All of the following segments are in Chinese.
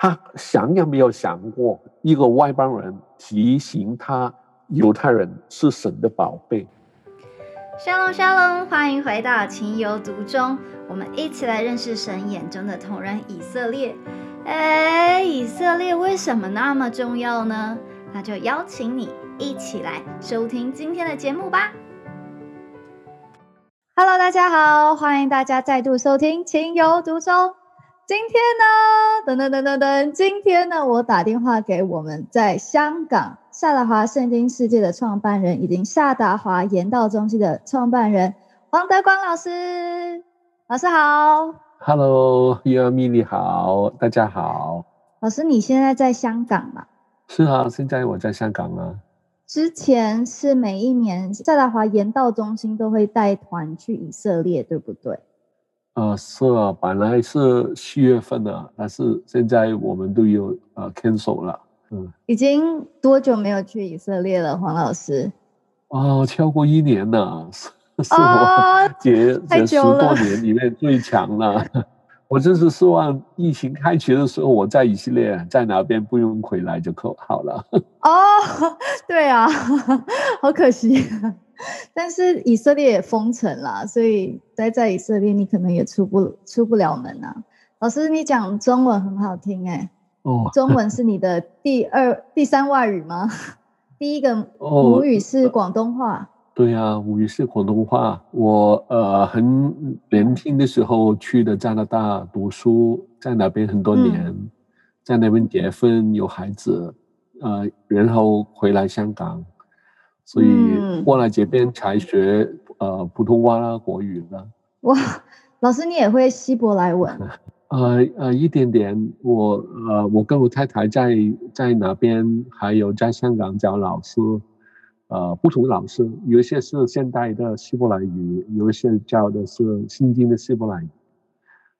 他想也没有想过，一个外邦人提醒他，犹太人是神的宝贝。沙龙沙龙，欢迎回到情有独钟，我们一起来认识神眼中的同人以色列。哎，以色列为什么那么重要呢？那就邀请你一起来收听今天的节目吧。Hello，大家好，欢迎大家再度收听情有独钟。今天呢，等等等等等，今天呢，我打电话给我们在香港。夏达华圣经世界的创办人，以及夏达华研道中心的创办人黄德光老师，老师好，Hello，尤阿米你好，大家好。老师，你现在在香港吗？是啊，现在我在香港啊。之前是每一年夏达华研道中心都会带团去以色列，对不对？啊，是啊，本来是七月份的，但是现在我们都有呃 cancel 了。嗯，已经多久没有去以色列了，黄老师？哦，超过一年了，是我这这 十多年里面最强了。我真是希望疫情开学的时候，我在以色列，在哪边不用回来就可好了。哦，对啊，好可惜。但是以色列也封城了，所以待在以色列，你可能也出不出不了门啊。老师，你讲中文很好听哎。哦中文是你的第二、第三外语吗？第一个母语是广东话。对呀，母语是广东话。我呃很年轻的时候去的加拿大读书，在那边很多年，在那边结婚有孩子，呃，然后回来香港，所以过来这边才学呃普通话啦、国语啦。哇，老师你也会希伯来文？呃呃，一点点。我呃，我跟我太太在在哪边，还有在香港找老师，呃，不同的老师，有一些是现代的希伯来语，有一些教的是新经的希伯来语，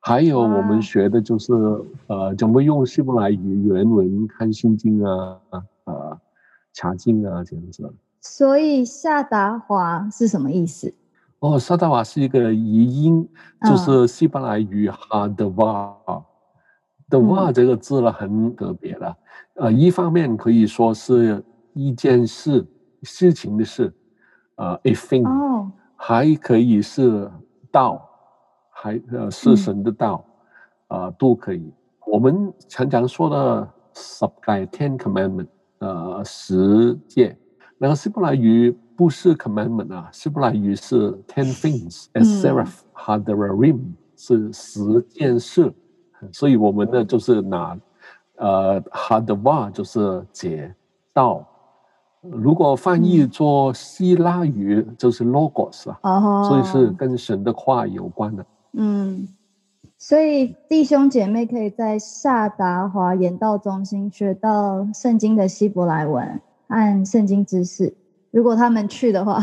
还有我们学的就是呃，怎么用希伯来语原文看新经啊，呃，查经啊这样子。所以夏达华是什么意思？哦，沙达瓦是一个译音，就是西班牙语哈德瓦，的瓦这个字呢很特别了。呃，一方面可以说是一件事，事情的事，呃，a thing，还可以是道，还呃是神的道，啊，都可以。我们常常说的十诫 （Ten Commandment），呃，十诫，那个希伯来语。不是 commandment 啊，希伯来语是 ten things，as seraph hadarim 是十件事，所以我们呢就是拿呃 hadva 就是解道，如果翻译做希腊语就是 logos 啊，所以是跟神的话有关的。嗯，所以弟兄姐妹可以在萨达华研道中心学到圣经的希伯来文和圣经知识。如果他们去的话，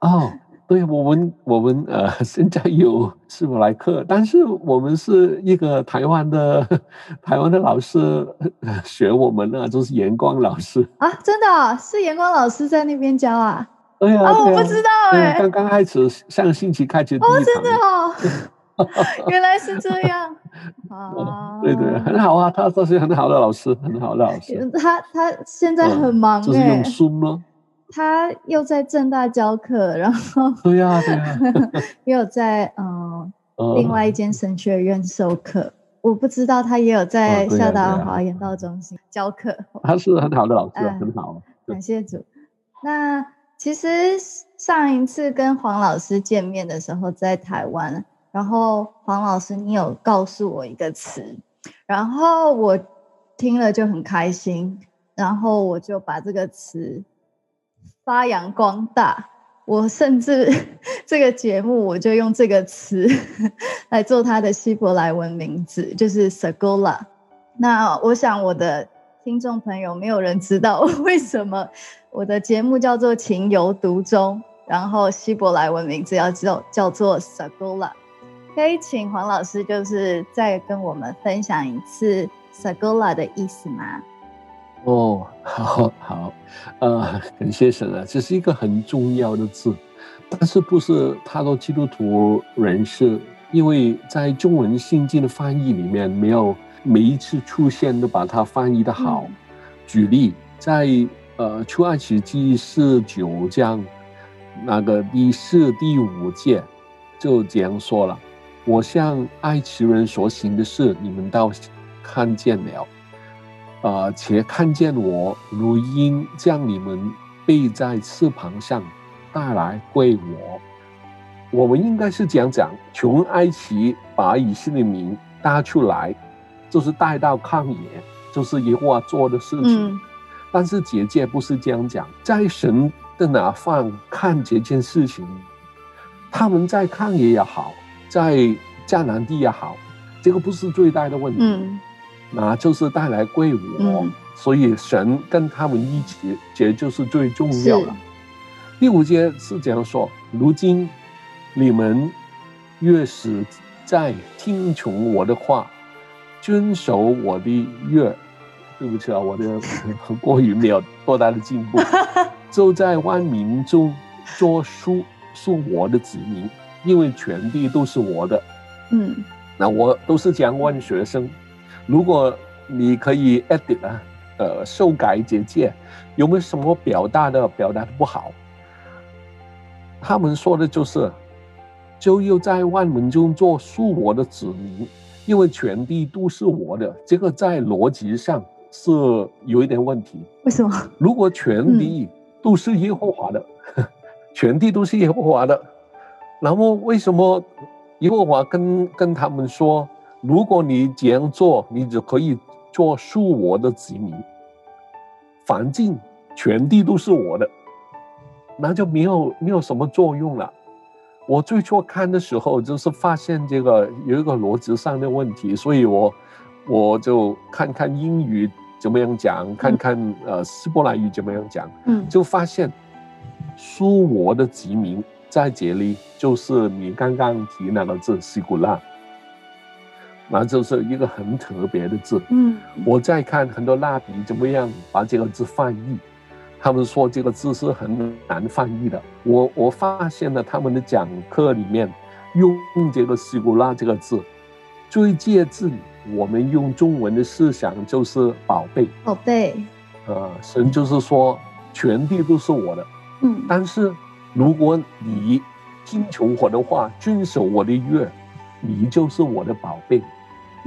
哦，对我们我们呃 现在有斯伯来克，但是我们是一个台湾的 台湾的老师 学我们呢，就是严光老师啊，真的是严光老师在那边教啊？对呀，我不知道哎，刚刚开始上星期开始哦，真的哦，原来是这样啊，对对，很好啊，他这是很好的老师，很好的老师，他他现在很忙，就是用书吗？他又在正大教课，然后对 呀对呀，也有 在嗯另外一间神学院授课。我不知道他也有在夏达华研道中心教课。他是很好的老师，很好。感谢主。那其实上一次跟黄老师见面的时候在台湾，然后黄老师你有告诉我一个词，然后我听了就很开心，然后我就把这个词。发扬光大，我甚至 这个节目我就用这个词 来做它的希伯来文名字，就是 Sagola。那我想我的听众朋友没有人知道为什么我的节目叫做情有独钟，然后希伯来文名字要叫叫做 Sagola。可以请黄老师就是再跟我们分享一次 Sagola 的意思吗？哦，好 好，呃，感谢神啊，这是一个很重要的字，但是不是太多基督徒人士，因为在中文圣经的翻译里面没有每一次出现都把它翻译的好。举例，在呃出埃及记四九章那个第四、第五节就这样说了：“我向埃及人所行的事，你们倒看见了，呃，且看见我如鹰将你们背在翅膀上带来归我。”我们应该是这样讲：从埃及把以色列民搭出来，就是带到旷野，就是耶和华做的事情。但是姐姐不是这样讲，在神的哪方看这件事情，他们在旷野也好，在迦南地也好，这个不是最大的问题，那就是带来归我。所以神跟他们一起，这就是最重要的。第五节是这样说：如今。你们越是在听从我的话，遵守我的约，对不起啊，我的 国语没有多大的进步，就在万民中做属属我的子民，因为全地都是我的。嗯，那我都是讲问学生，如果你可以 edit 啊，呃，修改简介，有没有什么表达的表达的不好？他们说的就是。就又在万民中做属我的子民，因为全地都是我的，这个在逻辑上是有一点问题。为什么？如果全地都是耶和华的，全地都是耶和华的，然后为什么耶和华跟跟他们说，如果你这样做，你就可以做属我的子民？反正全地都是我的，那就没有没有什么作用了。我最初看的时候，就是发现这个有一个逻辑上的问题，所以我我就看看英语怎么样讲，看看呃希伯来语怎么样讲，嗯，就发现苏我的籍名在这里就是你刚刚提那个字西古拉，那就是一个很特别的字，嗯，我在看很多蜡笔怎么样把这个字翻译。他们说这个字是很难翻译的。我我发现了他们的讲课里面用这个“西古拉”这个字，最接近我们用中文的思想就是“宝贝”。宝贝，呃，神就是说全地都是我的。嗯。但是如果你听从我的话，遵守我的约，你就是我的宝贝。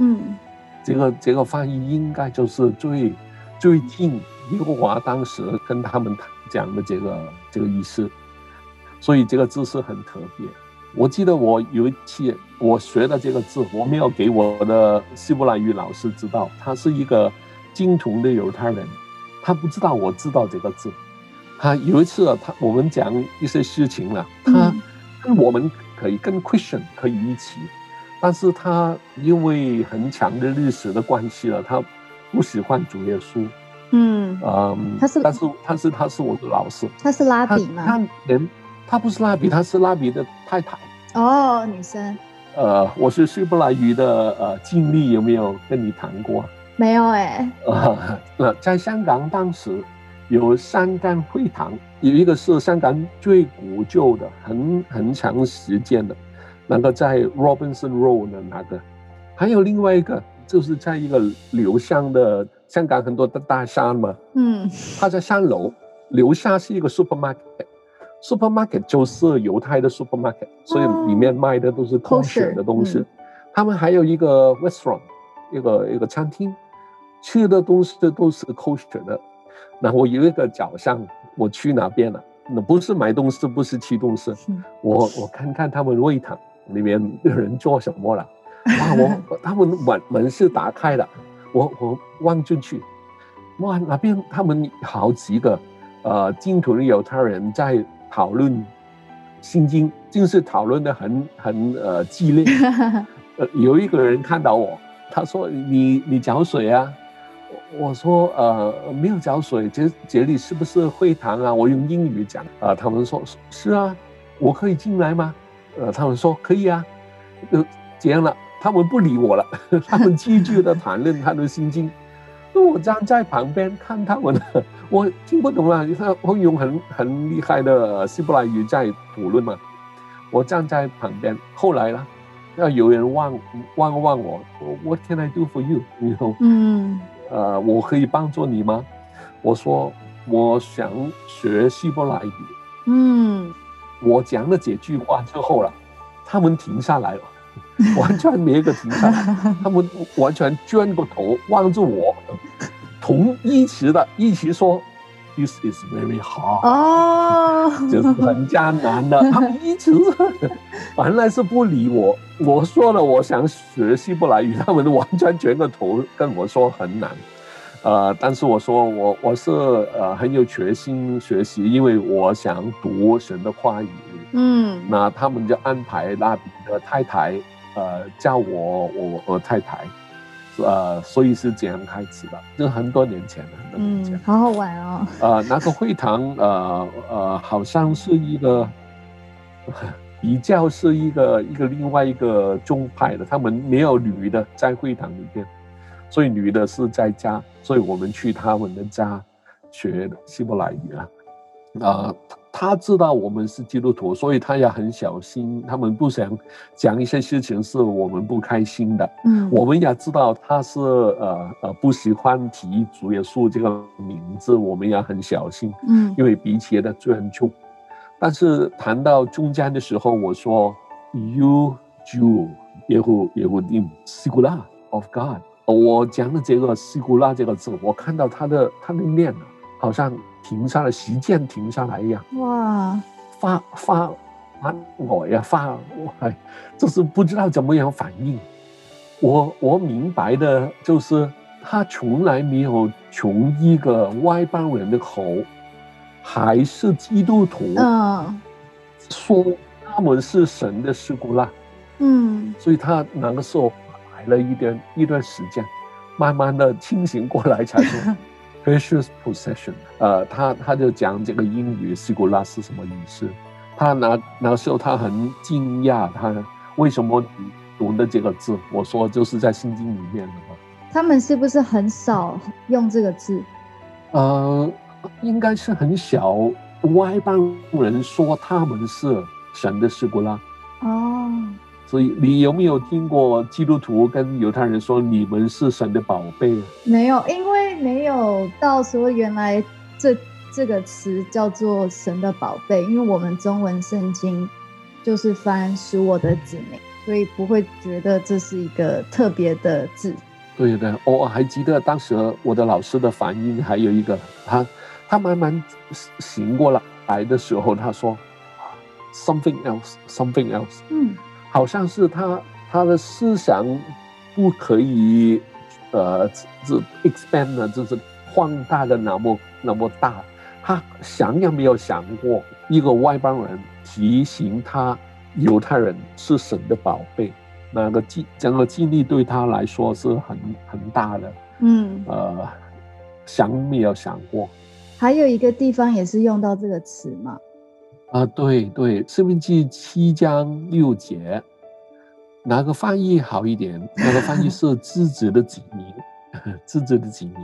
嗯。这个这个翻译应该就是最最近。耶和华当时跟他们讲的这个这个意思，所以这个字是很特别。我记得我有一次我学的这个字，我没有给我的希伯来语老师知道，他是一个精通的犹太人，他不知道我知道这个字。他有一次啊他我们讲一些事情了，他跟我们可以跟 Christian 可以一起，但是他因为很强的历史的关系了，他不喜欢主耶稣。嗯他是，但是但是他是我的老师，他是拉比吗？他连他不是拉比，他是拉比的太太。哦，女生。呃，我是希伯来语的呃经历有没有跟你谈过？没有哎。呃，在香港当时有三间会堂，有一个是香港最古旧的，很很长时间的，那个在 Robinson Road 的那个，还有另外一个就是在一个留香的。香港很多的大厦嘛，嗯，它在三楼，楼下是一个 supermarket，supermarket 就是犹太的 supermarket，所以里面卖的都是 kosher 的东西。他们还有一个 restaurant，一个一个餐厅，吃的东西都是 kosher 的。那我有一个早上我去哪边了？那不是买东西，不是吃东西，我我看看他们会堂里面的人做什么了。哇，我 他们门门是打开的。我我望进去，哇，那边他们好几个，呃，金土的犹太人在讨论《心经》，就是讨论的很很呃激烈。呃，有一个人看到我，他说：“你你搅水啊？”我说：“呃，没有浇水，这这里是不是会堂啊？”我用英语讲，啊，他们说：“是啊，我可以进来吗？”呃，他们说：“可以啊。”就这样了。他们不理我了，他们继续的谈论他的心经。那我站在旁边看他们，我听不懂啊，他会用很很厉害的希伯来语在讨论嘛。我站在旁边，后来呢，要有人望望望我，What can I do for you？你说，嗯，呃，我可以帮助你吗？我说，我想学希伯来语。嗯，我讲了几句话之后了，他们停下来了，完全没个停下来，他们完全转过头望着我，同一起的一起说。This is very hard，哦，就是很艰难的。他们一直原 来是不理我，我说了我想学习不来语，他们完全转个头跟我说很难。呃，但是我说我我是呃很有决心学习，因为我想读神的话语。嗯，那他们就安排那边的太太呃叫我我我太太。呃，所以是这样开始的，就很多年前了，很多年前，好好玩哦。呃，那个会堂，呃呃，好像是一个比较是一个一个另外一个宗派的，他们没有女的在会堂里边，所以女的是在家，所以我们去他们的家学希伯来语啊，啊。他知道我们是基督徒，所以他也很小心。他们不想讲一些事情是我们不开心的。嗯，我们也知道他是呃呃不喜欢提主耶稣这个名字，我们也很小心。嗯，因为彼此的尊重。但是谈到中间的时候，我说 “You Jew”，耶和耶和定 “Segula of God”。我讲的这个 “Segula” 这个字，我看到他的他的念啊，好像。停下来，时间停下来一样。哇，发发发我呀，发我，就是不知道怎么样反应。我我明白的就是，他从来没有从一个外邦人的口，还是基督徒，嗯，说他们是神的事故啦。嗯，所以他那个时候来了一点一段时间，慢慢的清醒过来才说。Precious possession，呃，他他就讲这个英语 u l a 是什么意思？他那那时候他很惊讶，他为什么读的这个字？我说就是在圣经里面的嘛。他们是不是很少用这个字？呃，应该是很小。外邦人说他们是神的 u l a 哦。所以你有没有听过基督徒跟犹太人说你们是神的宝贝？没有，因为没有到说原来这这个词叫做神的宝贝，因为我们中文圣经就是翻属我的子民，所以不会觉得这是一个特别的字。对的，我还记得当时我的老师的反应，还有一个他他慢慢醒过来来的时候，他说 something else，something else，嗯。好像是他他的思想不可以呃这 expand 呢，就是放大的那么那么大。他想也没有想过一个外邦人提醒他犹太人是神的宝贝，那个经整个经历对他来说是很很大的。嗯，呃，想没有想过。还有一个地方也是用到这个词嘛。啊，对对，《生命记》七章六节，哪个翻译好一点？哪个翻译是自己的子民，自己的子民。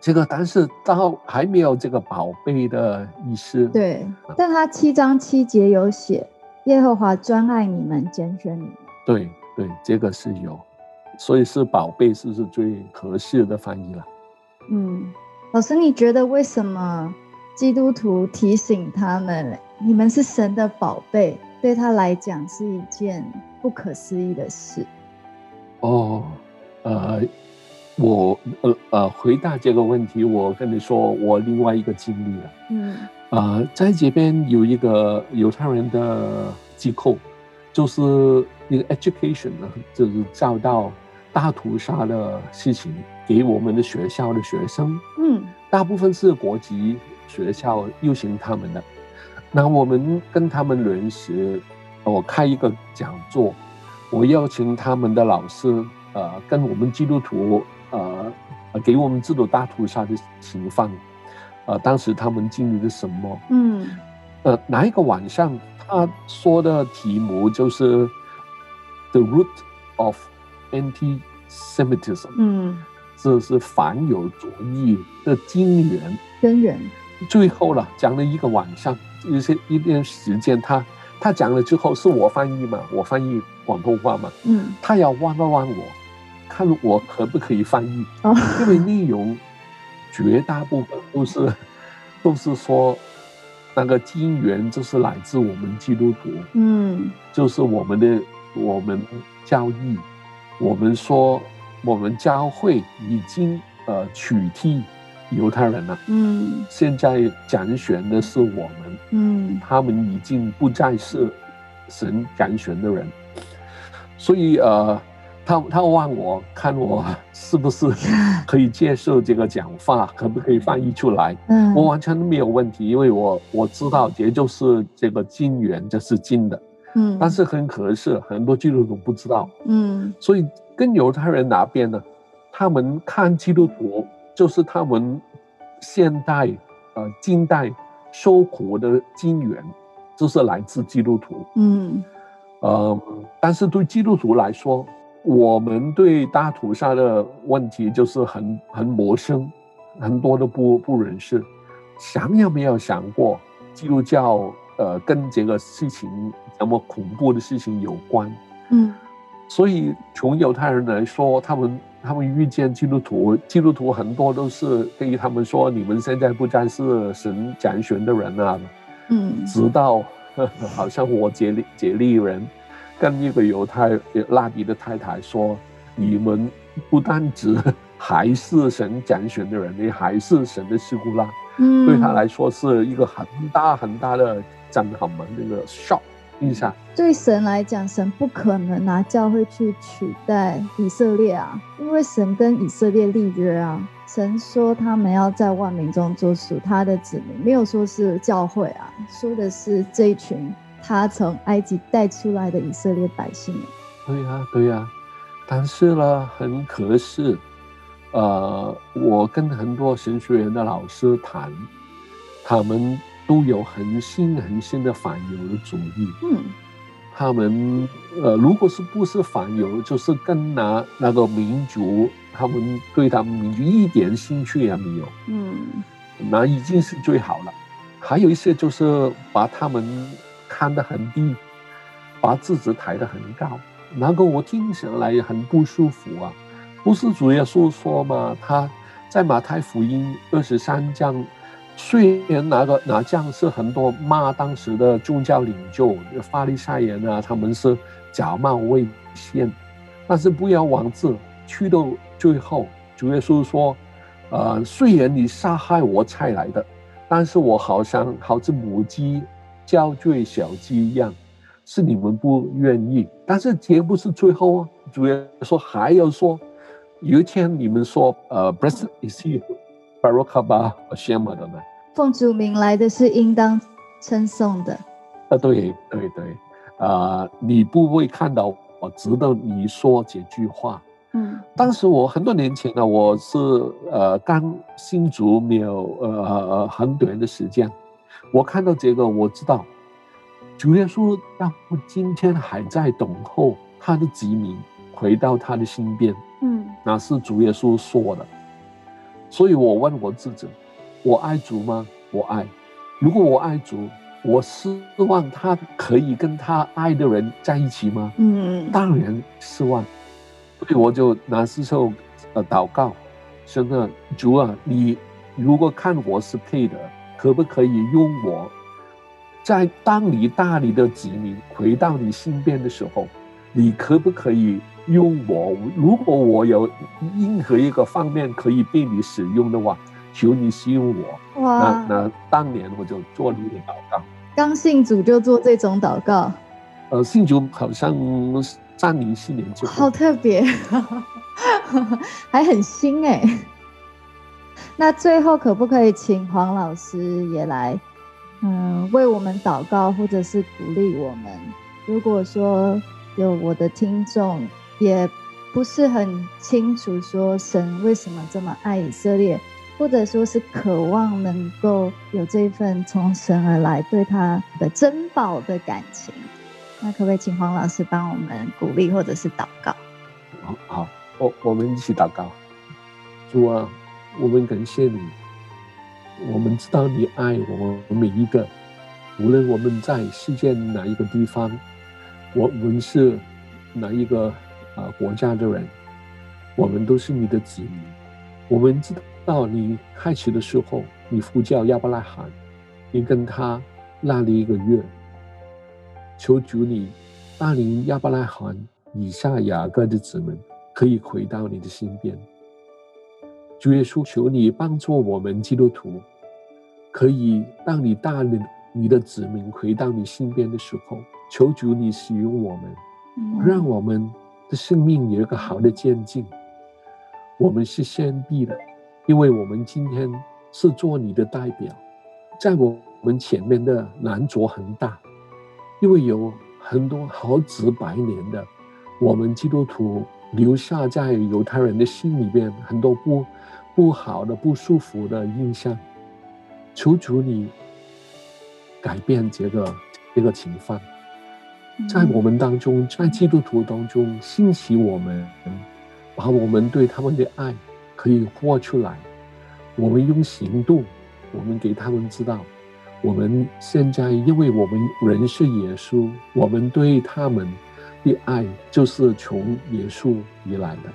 这个，但是到还没有这个宝贝的意思。对，但他七章七节有写，耶和华专爱你们，拣选你们。对对，这个是有，所以是宝贝，是不是最合适的翻译了？嗯，老师，你觉得为什么基督徒提醒他们？你们是神的宝贝，对他来讲是一件不可思议的事。哦，呃，我呃呃，回答这个问题，我跟你说，我另外一个经历了。嗯，呃，在这边有一个犹太人的机构，就是一个 education 呢，就是遭到大屠杀的事情给我们的学校的学生。嗯，大部分是国籍学校优先他们的。那我们跟他们认识，我开一个讲座，我邀请他们的老师，呃，跟我们基督徒，呃，给我们制度大屠杀的情况，呃，当时他们经历了什么？嗯，呃，哪一个晚上他说的题目就是 “the root of anti-Semitism”，嗯，这是反犹主义的根源。根源。最后了，讲了一个晚上。有些一段时间，他他讲了之后，是我翻译嘛？我翻译，广东话嘛，嗯，他要问了问我，看我可不可以翻译，因为内容绝大部分都是 都是说那个金源就是来自我们基督徒，嗯，就是我们的我们教义，我们说我们教会已经呃取缔。犹太人呢？嗯，现在拣选的是我们，嗯，他们已经不再是神拣选的人，所以呃，他他问我看我是不是可以接受这个讲话，可不可以翻译出来？嗯，我完全没有问题，因为我我知道也就是这个金元，这是金的，嗯，但是很可惜，很多基督徒不知道，嗯，所以跟犹太人那边呢，他们看基督徒。就是他们现代、呃近代受苦的经源，就是来自基督徒。嗯，呃，但是对基督徒来说，我们对大屠杀的问题就是很很陌生，很多都不不认识。想也没有想过，基督教呃跟这个事情那么恐怖的事情有关？嗯，所以从犹太人来说，他们。他们遇见基督徒，基督徒很多都是对于他们说：“你们现在不再是神拣选的人了。”嗯，直到好像我杰利杰利人跟一个犹太拉比的太太说：“你们不单只还是神拣选的人，你还是神的事故啦。”嗯，对他来说是一个很大很大的震撼嘛，那个 shock。印象对神来讲，神不可能拿教会去取代以色列啊，因为神跟以色列立约啊。神说他们要在万民中做属他的子民，没有说是教会啊，说的是这一群他从埃及带出来的以色列百姓。对呀，对呀，但是呢，很可惜，呃，我跟很多神学院的老师谈，他们。都有很新很新的反犹的主义。嗯，他们呃，如果是不是反犹，就是跟拿那个民族，他们对他们民族一点兴趣也没有。嗯，那已经是最好了。还有一些就是把他们看得很低，把自己抬得很高，那个我听起来也很不舒服啊。不是主耶稣说嘛？他在马太福音二十三章。虽然那个那将是很多骂当时的宗教领袖、法利赛人啊，他们是假冒伪善，但是不要忘记，去到最后，主耶稣说：“呃，虽然你杀害我才来的，但是我好像好似母鸡教罪小鸡一样，是你们不愿意。但是绝不是最后啊，主耶稣还要说，有一天你们说，呃，Blessed is you，he。” Barakaba 羡慕的呢？奉主名来的是应当称颂的。啊，对对对，啊，你不会看到我值得你说这句话。嗯，当时我很多年前呢，我是呃刚新主没有呃很短的时间，我看到这个，我知道主耶稣让我今天还在等候他的子民回到他的身边。嗯，那是主耶稣说的。所以我问我自己：我爱主吗？我爱。如果我爱主，我希望他可以跟他爱的人在一起吗？嗯，当然希望。所以我就拿时候呃祷告，说呢，主啊，你如果看我是配的，可不可以用我？在当你大你的子民回到你身边的时候，你可不可以？用我，如果我有任何一个方面可以被你使用的话，求你使用我。哇！那那当年我就做了一个祷告。刚信主就做这种祷告？呃，信主好像三年四年就。好特别，还很新哎。那最后可不可以请黄老师也来，嗯，为我们祷告，或者是鼓励我们？如果说有我的听众。也不是很清楚，说神为什么这么爱以色列，或者说是渴望能够有这份从神而来对他的珍宝的感情。那可不可以请黄老师帮我们鼓励，或者是祷告？好，好，我我们一起祷告。主啊，我们感谢你，我们知道你爱我们每一个，无论我们在世界哪一个地方，我们是。哪一个啊国家的人，我们都是你的子民。我们知道你开始的时候，你呼叫亚伯拉罕，你跟他立了一个约，求主你带领亚伯拉罕以下雅各的子民可以回到你的身边。主耶稣，求你帮助我们基督徒，可以当你带领你的子民回到你身边的时候，求主你使用我们，让我们的生命有一个好的渐进。我们是先帝的，因为我们今天是做你的代表，在我们前面的难着很大，因为有很多好几百年的我们基督徒留下在犹太人的心里边很多不。不好的、不舒服的印象，求主你改变这个这个情况，在我们当中，在基督徒当中兴起我们，把我们对他们的爱可以活出来。我们用行动，我们给他们知道，我们现在因为我们人是耶稣，我们对他们的爱就是从耶稣而来的，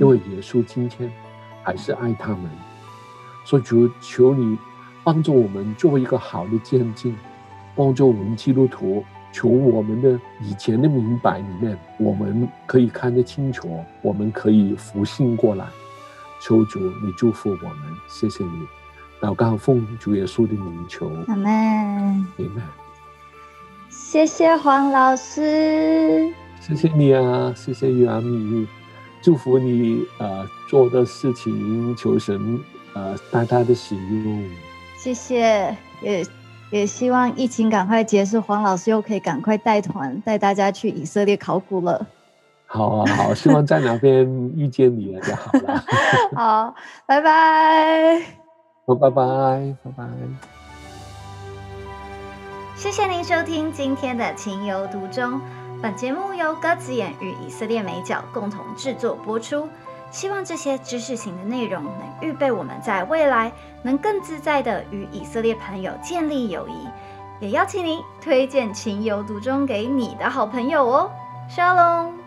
因为耶稣今天。还是爱他们，所以主求你帮助我们做一个好的见证，帮助我们基督徒从我们的以前的明白里面，我们可以看得清楚，我们可以复兴过来。求主你祝福我们，谢谢你，祷告奉主耶稣的名求，阿门，阿门。谢谢黄老师，谢谢你啊，谢谢玉阿米。祝福你，呃，做的事情，求神，呃，大大的使用。谢谢，也也希望疫情赶快结束，黄老师又可以赶快带团带大家去以色列考古了。好啊，好，希望在哪边遇见你了就好了。好，拜拜。好，拜拜，拜拜。谢谢您收听今天的情有独钟。本节目由鸽子眼与以色列美角共同制作播出，希望这些知识型的内容能预备我们在未来能更自在的与以色列朋友建立友谊，也邀请您推荐情有独钟给你的好朋友哦，沙龙。